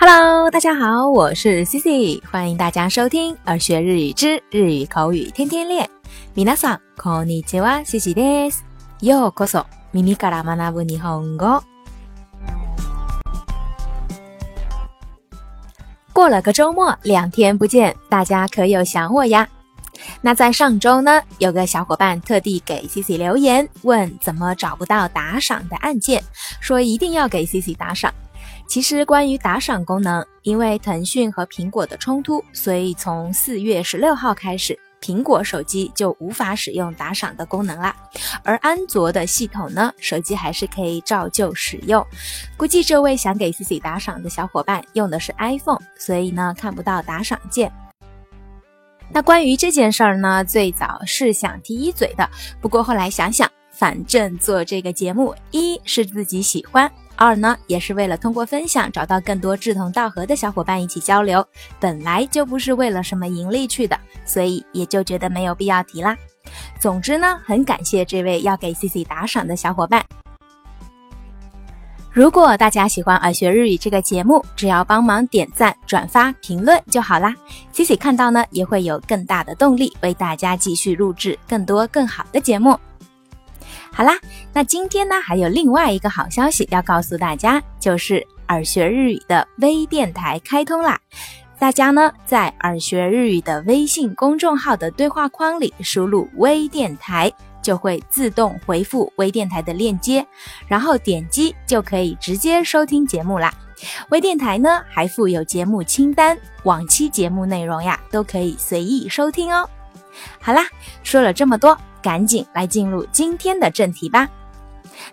Hello，大家好，我是 Cici，欢迎大家收听耳学日语之日语口语天天练。皆さんこんにちは，Cici です。ようこそ耳から学ぶ日本語。过了个周末，两天不见，大家可有想我呀？那在上周呢，有个小伙伴特地给 Cici 留言，问怎么找不到打赏的按键，说一定要给 Cici 打赏。 其实，关于打赏功能，因为腾讯和苹果的冲突，所以从四月十六号开始，苹果手机就无法使用打赏的功能啦。而安卓的系统呢，手机还是可以照旧使用。估计这位想给 Cici 打赏的小伙伴用的是 iPhone，所以呢看不到打赏键。那关于这件事儿呢，最早是想提一嘴的，不过后来想想，反正做这个节目，一是自己喜欢。二呢，也是为了通过分享找到更多志同道合的小伙伴一起交流，本来就不是为了什么盈利去的，所以也就觉得没有必要提啦。总之呢，很感谢这位要给 CC 打赏的小伙伴。如果大家喜欢耳学日语这个节目，只要帮忙点赞、转发、评论就好啦。CC 看到呢，也会有更大的动力为大家继续录制更多更好的节目。好啦，那今天呢还有另外一个好消息要告诉大家，就是耳学日语的微电台开通啦！大家呢在耳学日语的微信公众号的对话框里输入“微电台”，就会自动回复微电台的链接，然后点击就可以直接收听节目啦。微电台呢还附有节目清单，往期节目内容呀都可以随意收听哦。好啦，说了这么多。赶紧来进入今天的正题吧。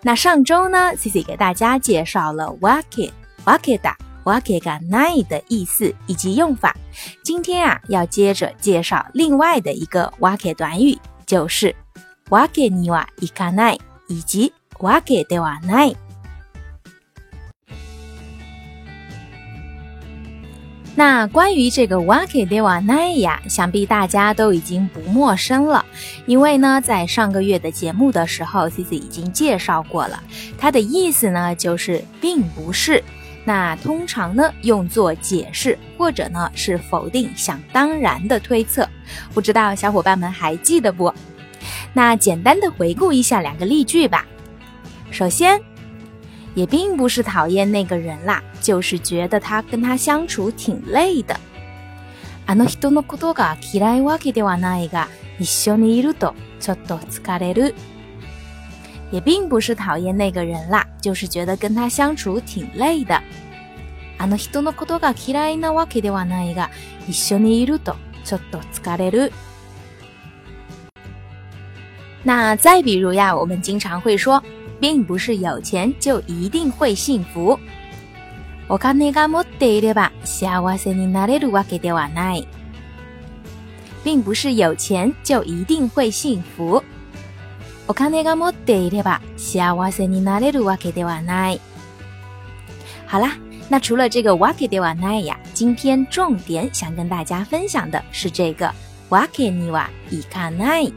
那上周呢，Cici 给大家介绍了 wake wake da wake ga nai 的意思以及用法。今天啊，要接着介绍另外的一个 wake 短语，就是 wake ni wa ikanai 以及 wake de wa nai。那关于这个 wake de wa nai 呀，想必大家都已经不陌生了，因为呢，在上个月的节目的时候，Cici 已经介绍过了。它的意思呢，就是并不是。那通常呢，用作解释或者呢是否定想当然的推测。不知道小伙伴们还记得不？那简单的回顾一下两个例句吧。首先。也并不是讨厌那个人啦，就是觉得他跟他相处挺累的。あの人のことが嫌いわけではないが、 一緒にいるとちょっと疲れる。也并不是讨厌那个人啦，就是觉得跟他相处挺累的。あの人のことが嫌いなわけではないが、一緒にいるとちょっと疲れる。那再比如呀，我们经常会说。并不是有钱就一定会幸福。お金が持っていれば幸せになれるわけではない。 并不是有钱就一定会幸福。お金が持っていれば幸せになれるわけではない。好啦，那除了这个わけではない呀，今天重点想跟大家分享的是这个わけにはいかない。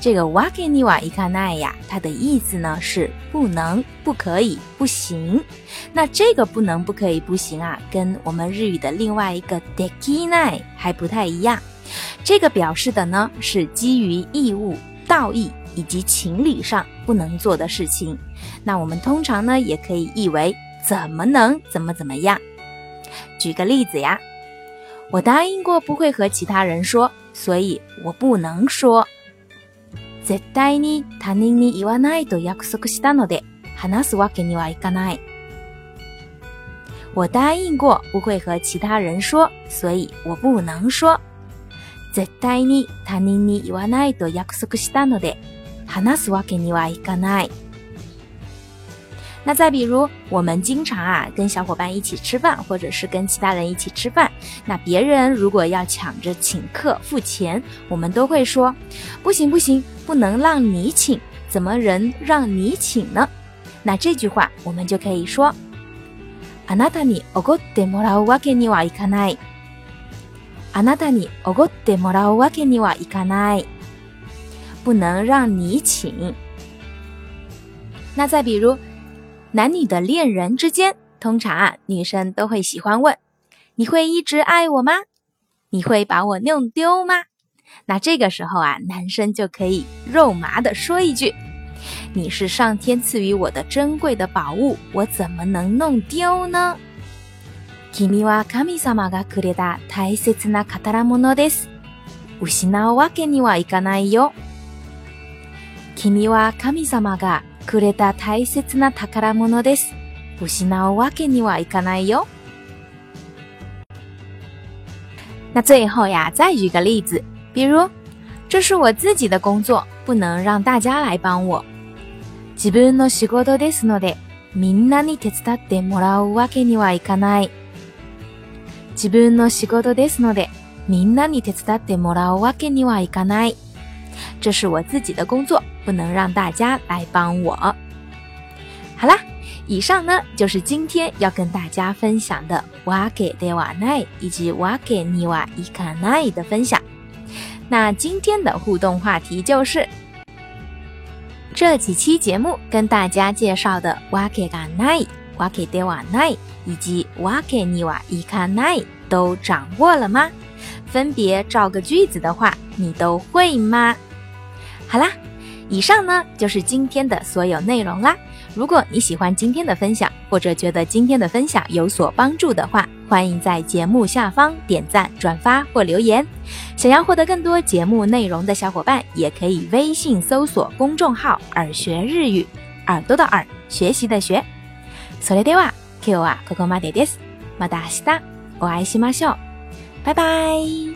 这个 wake ni wa ikanai 呀，它的意思呢是不能、不可以、不行。那这个不能、不可以、不行啊，跟我们日语的另外一个 dekinai 还不太一样。 这个表示的呢是基于义务、道义以及情理上不能做的事情。那我们通常呢也可以译为怎么能、怎么怎么样。举个例子呀，我答应过不会和其他人说，所以我不能说。絶対に他人に言わないと約束したので、話すわけにはいかない。我答应过不会和其他人说，所以我不能说。 絶対に他人に言わないと約束したので、話すわけにはいかない。那再比如，我们经常啊跟小伙伴一起吃饭，或者是跟其他人一起吃饭，那别人如果要抢着请客付钱，我们都会说：不行不行，不能让你请，怎么人让你请呢？那这句话我们就可以说：あなたにおごってもらうわけにはいかない。 あなたにおごってもらうわけにはいかない。不能让你请。那再比如。男女的恋人之间 通常啊，女生都会喜欢问：“你会一直爱我吗？你会把我弄丢吗？”那这个时候啊，男生就可以肉麻的说一句：“你是上天赐予我的珍贵的宝物，我怎么能弄丢呢？” 君は神様がくれた大切な宝物です。失うわけにはいかないよ。君は神様がくれた大切な宝物です。失うわけにはいかないよ。那最后呀，再举个例子，比如，这是我自己的工作，不能让大家来帮我。自分の仕事ですので、みんなに手伝ってもらうわけにはいかない。自分の仕事ですので、みんなに手伝ってもらうわけにはいかない。这是我自己的工作，不能让大家来帮我。好啦，以上呢就是今天要跟大家分享的瓦给德瓦奈以及瓦给尼瓦伊卡奈的分享。那今天的互动话题就是这几期节目跟大家介绍的瓦给嘎 奈、瓦给德瓦奈。以及瓦给尼瓦伊卡奈都掌握了吗？分别造个句子的话，你都会吗？好啦，以上呢就是今天的所有内容啦。如果你喜欢今天的分享，或者觉得今天的分享有所帮助的话，欢迎在节目下方点赞、转发或留言。想要获得更多节目内容的小伙伴，也可以微信搜索公众号“耳学日语”，耳朵的耳，学习的学。それでは。今日はここまでです。また明日お会いしましょう。バイバイ。